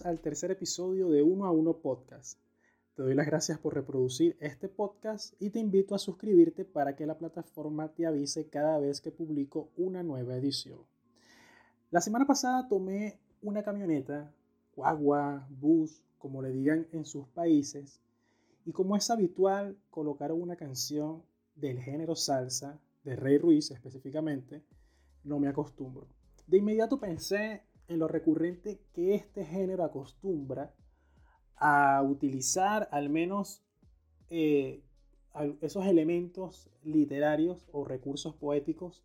Al tercer episodio de Uno a Uno Podcast. Te doy las gracias por reproducir este podcast y te invito a suscribirte para que la plataforma te avise cada vez que publico una nueva edición. La semana pasada tomé una camioneta, guagua, bus, como le digan en sus países, y como es habitual, colocaron una canción del género salsa, de Rey Ruiz específicamente, no me acostumbro. De inmediato pensé en lo recurrente que este género acostumbra a utilizar al menos eh, esos elementos literarios o recursos poéticos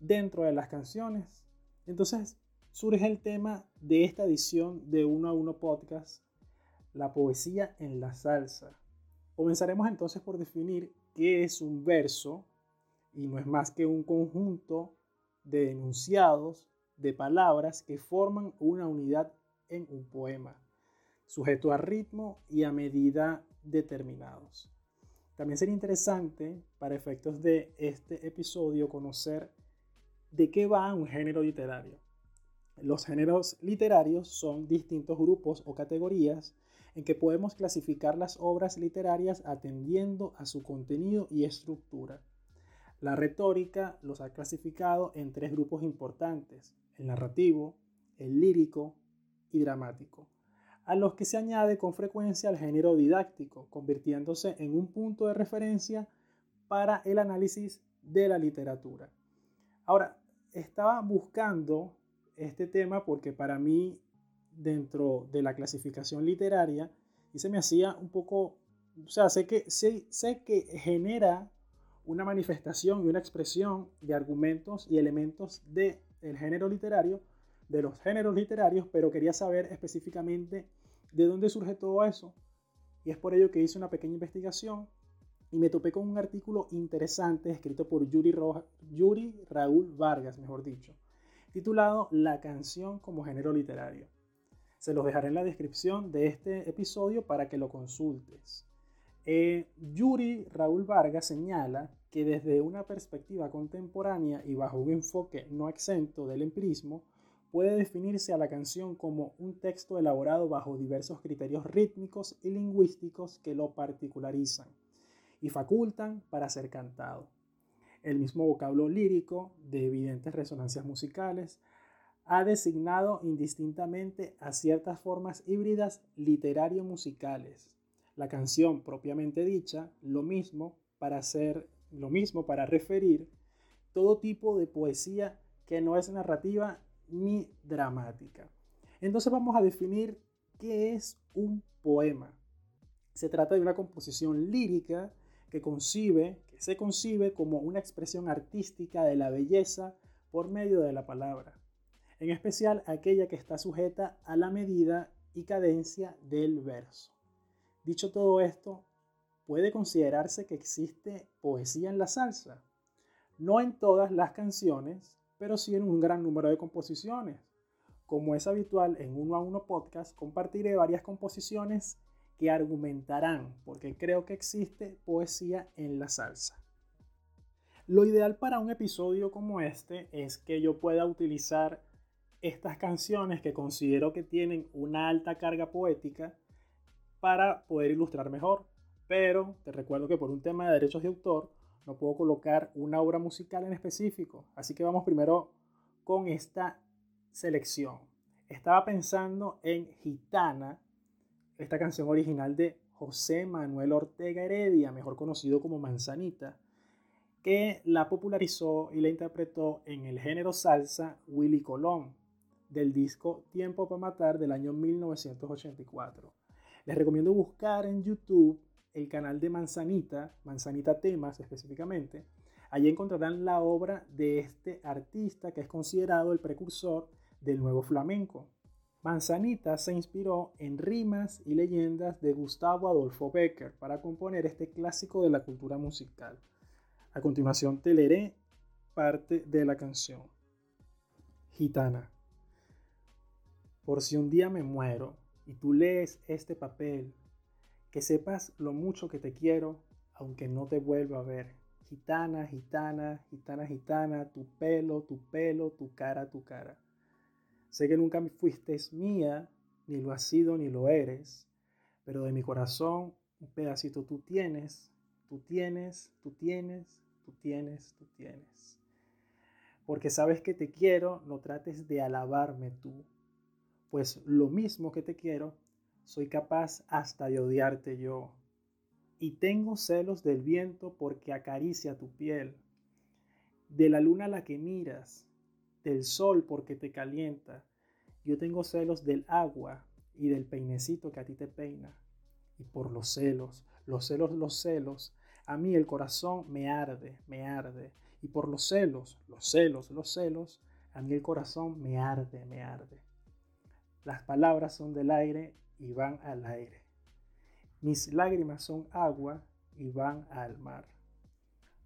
dentro de las canciones. Entonces surge el tema de esta edición de Uno a Uno Podcast, la poesía en la salsa. Comenzaremos entonces por definir qué es un verso y no es más que un conjunto de enunciados de palabras que forman una unidad en un poema, sujeto a ritmo y a medida determinados. También sería interesante, para efectos de este episodio, conocer de qué va un género literario. Los géneros literarios son distintos grupos o categorías en que podemos clasificar las obras literarias atendiendo a su contenido y estructura. La retórica los ha clasificado en tres grupos importantes, el narrativo, el lírico y dramático, a los que se añade con frecuencia el género didáctico, convirtiéndose en un punto de referencia para el análisis de la literatura. Ahora, estaba buscando este tema porque para mí, dentro de la clasificación literaria, y se me hacía un poco, o sea, sé que, sé, sé que genera una manifestación y una expresión de argumentos y elementos del género literario, de los géneros literarios, pero quería saber específicamente de dónde surge todo eso. Y es por ello que hice una pequeña investigación y me topé con un artículo interesante escrito por Yuri, Yuri Raúl Vargas, mejor dicho, titulado La canción como género literario. Se los dejaré en la descripción de este episodio para que lo consultes. Eh, Yuri Raúl Vargas señala que desde una perspectiva contemporánea y bajo un enfoque no exento del empirismo, puede definirse a la canción como un texto elaborado bajo diversos criterios rítmicos y lingüísticos que lo particularizan y facultan para ser cantado. El mismo vocablo lírico, de evidentes resonancias musicales, ha designado indistintamente a ciertas formas híbridas literario-musicales, la canción propiamente dicha, lo mismo para hacer, lo mismo para referir todo tipo de poesía que no es narrativa ni dramática. Entonces vamos a definir qué es un poema. Se trata de una composición lírica que concibe, que se concibe como una expresión artística de la belleza por medio de la palabra, en especial aquella que está sujeta a la medida y cadencia del verso. Dicho todo esto, puede considerarse que existe poesía en la salsa. No en todas las canciones, pero sí en un gran número de composiciones. Como es habitual en uno a uno podcast, compartiré varias composiciones que argumentarán porque creo que existe poesía en la salsa. Lo ideal para un episodio como este es que yo pueda utilizar estas canciones que considero que tienen una alta carga poética para poder ilustrar mejor. Pero te recuerdo que por un tema de derechos de autor no puedo colocar una obra musical en específico. Así que vamos primero con esta selección. Estaba pensando en Gitana, esta canción original de José Manuel Ortega Heredia, mejor conocido como Manzanita, que la popularizó y la interpretó en el género salsa Willy Colón, del disco Tiempo para Matar del año 1984. Les recomiendo buscar en YouTube el canal de Manzanita, Manzanita Temas específicamente. Allí encontrarán la obra de este artista que es considerado el precursor del nuevo flamenco. Manzanita se inspiró en rimas y leyendas de Gustavo Adolfo Becker para componer este clásico de la cultura musical. A continuación te leeré parte de la canción. Gitana. Por si un día me muero, y tú lees este papel, que sepas lo mucho que te quiero, aunque no te vuelva a ver. Gitana, gitana, gitana, gitana, tu pelo, tu pelo, tu cara, tu cara. Sé que nunca fuiste mía, ni lo has sido ni lo eres, pero de mi corazón un pedacito tú tienes, tú tienes, tú tienes, tú tienes, tú tienes. Porque sabes que te quiero, no trates de alabarme tú, pues lo mismo que te quiero, soy capaz hasta de odiarte yo. Y tengo celos del viento porque acaricia tu piel, de la luna a la que miras, del sol porque te calienta. Yo tengo celos del agua y del peinecito que a ti te peina. Y por los celos, los celos, los celos, a mí el corazón me arde, me arde. Y por los celos, los celos, los celos, a mí el corazón me arde, me arde. Las palabras son del aire y van al aire. Mis lágrimas son agua y van al mar.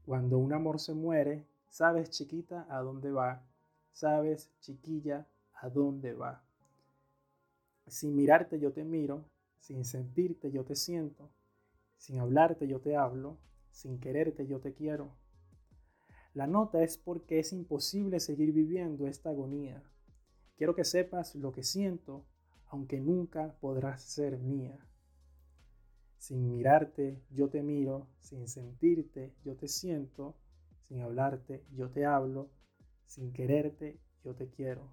Cuando un amor se muere, sabes chiquita a dónde va, sabes chiquilla a dónde va. Sin mirarte yo te miro, sin sentirte yo te siento, sin hablarte yo te hablo, sin quererte yo te quiero. La nota es porque es imposible seguir viviendo esta agonía. Quiero que sepas lo que siento aunque nunca podrás ser mía. Sin mirarte, yo te miro, sin sentirte, yo te siento, sin hablarte, yo te hablo, sin quererte, yo te quiero.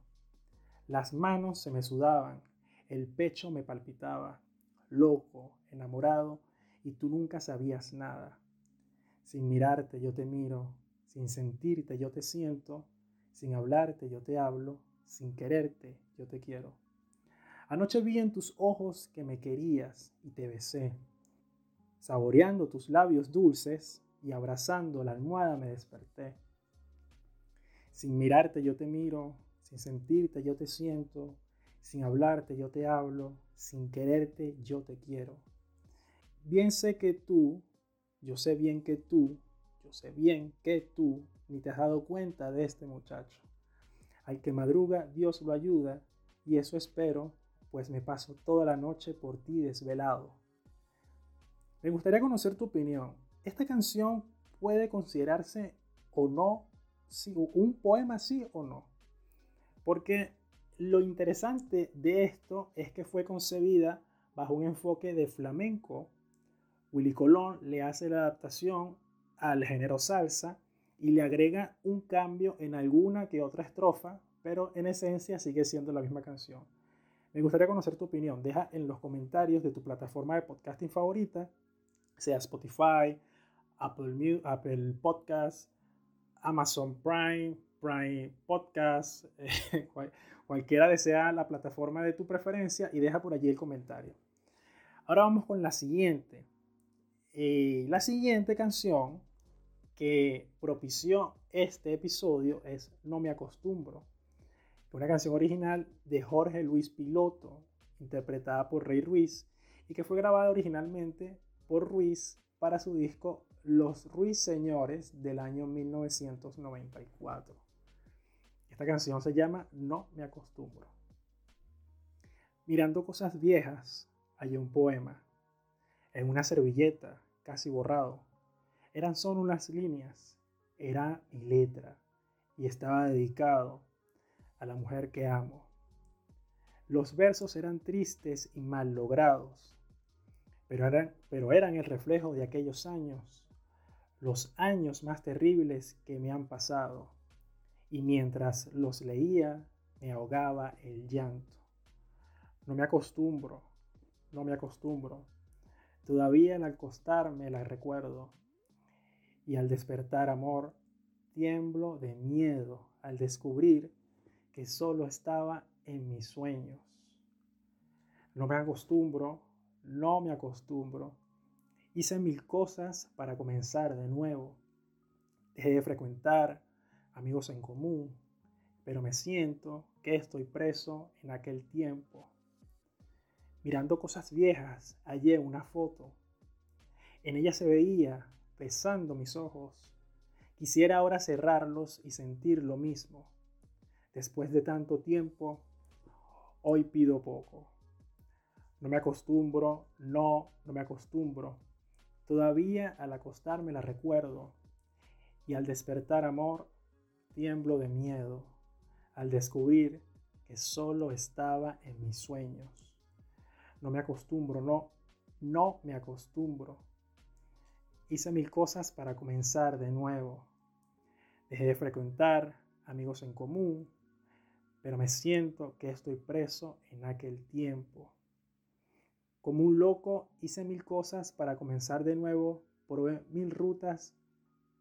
Las manos se me sudaban, el pecho me palpitaba, loco, enamorado, y tú nunca sabías nada. Sin mirarte, yo te miro, sin sentirte, yo te siento, sin hablarte, yo te hablo, sin quererte, yo te quiero. Anoche vi en tus ojos que me querías y te besé. Saboreando tus labios dulces y abrazando la almohada me desperté. Sin mirarte yo te miro, sin sentirte yo te siento, sin hablarte yo te hablo, sin quererte yo te quiero. Bien sé que tú, yo sé bien que tú, yo sé bien que tú ni te has dado cuenta de este muchacho. Al que madruga Dios lo ayuda y eso espero pues me paso toda la noche por ti desvelado. Me gustaría conocer tu opinión. ¿Esta canción puede considerarse o no un poema sí o no? Porque lo interesante de esto es que fue concebida bajo un enfoque de flamenco. Willy Colón le hace la adaptación al género salsa y le agrega un cambio en alguna que otra estrofa, pero en esencia sigue siendo la misma canción. Me gustaría conocer tu opinión. Deja en los comentarios de tu plataforma de podcasting favorita, sea Spotify, Apple, Apple Podcast, Amazon Prime, Prime Podcast, cualquiera desea la plataforma de tu preferencia y deja por allí el comentario. Ahora vamos con la siguiente. Eh, la siguiente canción que propició este episodio es No me acostumbro una canción original de Jorge Luis Piloto, interpretada por Rey Ruiz, y que fue grabada originalmente por Ruiz para su disco Los Ruiz Señores del año 1994. Esta canción se llama No me acostumbro. Mirando cosas viejas, hay un poema. En una servilleta, casi borrado. Eran solo unas líneas. Era mi letra. Y estaba dedicado a la mujer que amo. Los versos eran tristes y mal logrados, pero eran, pero eran el reflejo de aquellos años, los años más terribles que me han pasado, y mientras los leía me ahogaba el llanto. No me acostumbro, no me acostumbro. Todavía al acostarme la recuerdo, y al despertar amor, tiemblo de miedo al descubrir que solo estaba en mis sueños. No me acostumbro, no me acostumbro. Hice mil cosas para comenzar de nuevo. Dejé de frecuentar amigos en común, pero me siento que estoy preso en aquel tiempo. Mirando cosas viejas, hallé una foto. En ella se veía pesando mis ojos. Quisiera ahora cerrarlos y sentir lo mismo Después de tanto tiempo, hoy pido poco. No me acostumbro, no, no me acostumbro. Todavía al acostarme la recuerdo y al despertar amor, tiemblo de miedo al descubrir que solo estaba en mis sueños. No me acostumbro, no, no me acostumbro. Hice mil cosas para comenzar de nuevo. Dejé de frecuentar amigos en común, pero me siento que estoy preso en aquel tiempo. Como un loco hice mil cosas para comenzar de nuevo, probé mil rutas,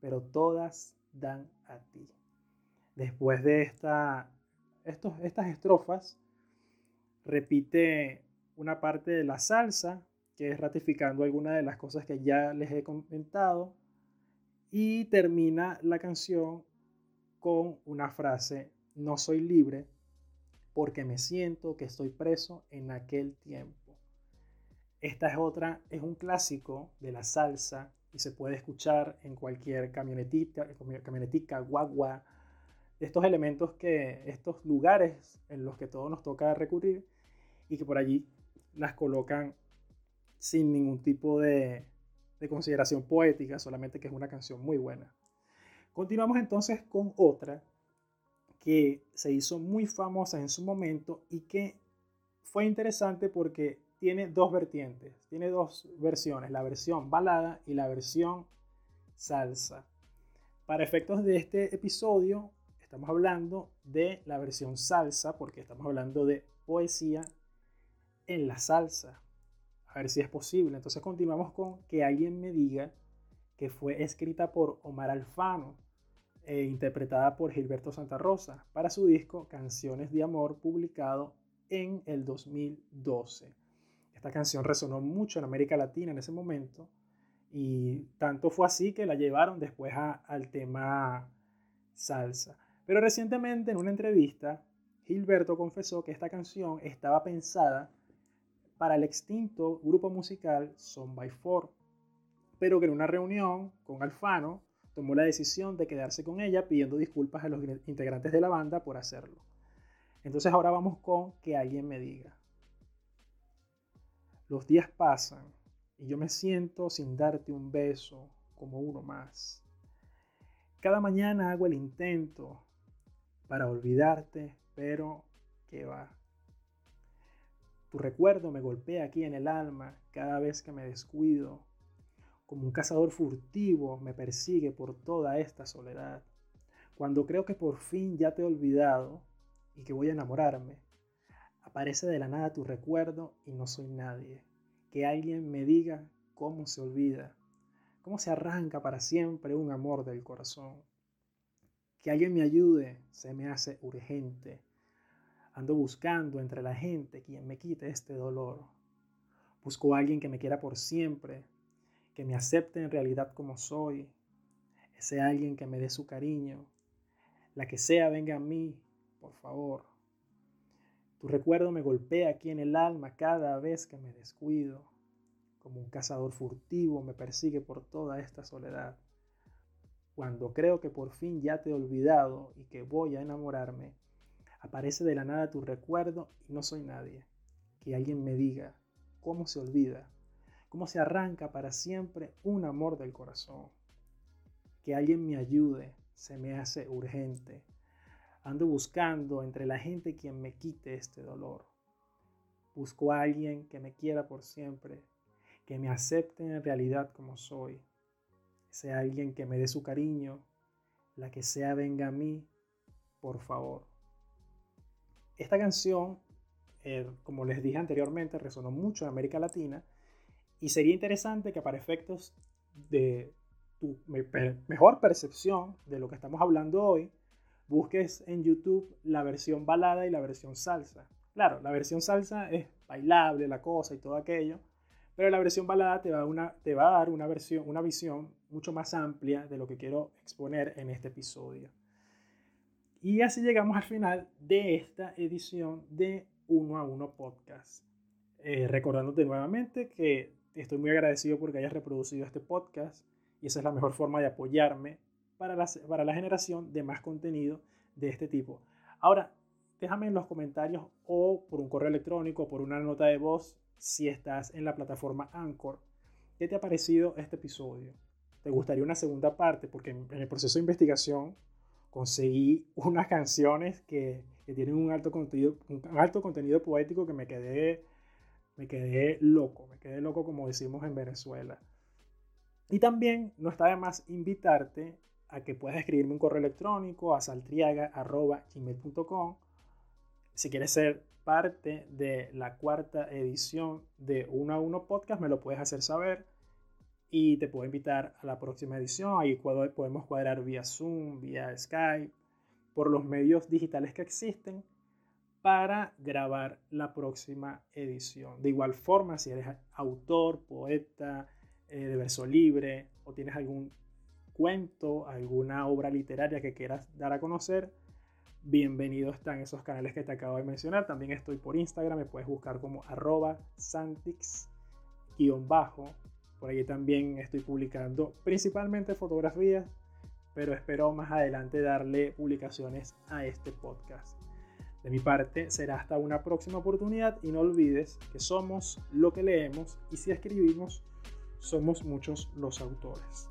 pero todas dan a ti. Después de esta, estos, estas estrofas, repite una parte de la salsa, que es ratificando algunas de las cosas que ya les he comentado, y termina la canción con una frase, no soy libre porque me siento que estoy preso en aquel tiempo. Esta es otra, es un clásico de la salsa y se puede escuchar en cualquier camionetita, camionetica, guagua, estos elementos que, estos lugares en los que todos nos toca recurrir y que por allí las colocan sin ningún tipo de, de consideración poética, solamente que es una canción muy buena. Continuamos entonces con otra que se hizo muy famosa en su momento y que fue interesante porque tiene dos vertientes, tiene dos versiones, la versión balada y la versión salsa. Para efectos de este episodio, estamos hablando de la versión salsa porque estamos hablando de poesía en la salsa. A ver si es posible. Entonces continuamos con que alguien me diga que fue escrita por Omar Alfano e interpretada por Gilberto Santa Rosa para su disco Canciones de Amor publicado en el 2012. Esta canción resonó mucho en América Latina en ese momento y tanto fue así que la llevaron después al tema salsa. Pero recientemente en una entrevista, Gilberto confesó que esta canción estaba pensada para el extinto grupo musical Son by Four, pero que en una reunión con Alfano tomó la decisión de quedarse con ella pidiendo disculpas a los integrantes de la banda por hacerlo. Entonces ahora vamos con que alguien me diga. Los días pasan y yo me siento sin darte un beso como uno más. Cada mañana hago el intento para olvidarte, pero ¿qué va? Tu recuerdo me golpea aquí en el alma cada vez que me descuido como un cazador furtivo me persigue por toda esta soledad. Cuando creo que por fin ya te he olvidado y que voy a enamorarme, aparece de la nada tu recuerdo y no soy nadie. Que alguien me diga cómo se olvida, cómo se arranca para siempre un amor del corazón. Que alguien me ayude se me hace urgente. Ando buscando entre la gente quien me quite este dolor. Busco a alguien que me quiera por siempre, que me acepte en realidad como soy, ese alguien que me dé su cariño, la que sea venga a mí, por favor. Tu recuerdo me golpea aquí en el alma cada vez que me descuido, como un cazador furtivo me persigue por toda esta soledad. Cuando creo que por fin ya te he olvidado y que voy a enamorarme, aparece de la nada tu recuerdo y no soy nadie. Que alguien me diga cómo se olvida cómo se arranca para siempre un amor del corazón. Que alguien me ayude se me hace urgente. Ando buscando entre la gente quien me quite este dolor. Busco a alguien que me quiera por siempre, que me acepte en realidad como soy. Sea alguien que me dé su cariño, la que sea venga a mí, por favor. Esta canción, eh, como les dije anteriormente, resonó mucho en América Latina y sería interesante que para efectos de tu mejor percepción de lo que estamos hablando hoy, busques en YouTube la versión balada y la versión salsa. Claro, la versión salsa es bailable, la cosa y todo aquello, pero la versión balada te va, una, te va a dar una, versión, una visión mucho más amplia de lo que quiero exponer en este episodio. Y así llegamos al final de esta edición de Uno a Uno Podcast. Eh, recordándote nuevamente que Estoy muy agradecido porque hayas reproducido este podcast y esa es la mejor forma de apoyarme para la, para la generación de más contenido de este tipo. Ahora, déjame en los comentarios o por un correo electrónico o por una nota de voz si estás en la plataforma Anchor. ¿Qué te ha parecido este episodio? ¿Te gustaría una segunda parte? Porque en, el proceso de investigación conseguí unas canciones que, que tienen un alto, contenido, un alto contenido poético que me quedé Me quedé loco, me quedé loco como decimos en Venezuela. Y también no está de más invitarte a que puedas escribirme un correo electrónico a saltriaga.gmail.com si quieres ser parte de la cuarta edición de Uno a Uno Podcast, me lo puedes hacer saber y te puedo invitar a la próxima edición. Ahí podemos cuadrar vía Zoom, vía Skype, por los medios digitales que existen para grabar la próxima edición. De igual forma, si eres autor, poeta, eh, de verso libre o tienes algún cuento, alguna obra literaria que quieras dar a conocer, bienvenido están esos canales que te acabo de mencionar. También estoy por Instagram, me puedes buscar como arroba santix-bajo. Por allí también estoy publicando principalmente fotografías, pero espero más adelante darle publicaciones a este podcast. De mi parte será hasta una próxima oportunidad y no olvides que somos lo que leemos y si escribimos somos muchos los autores.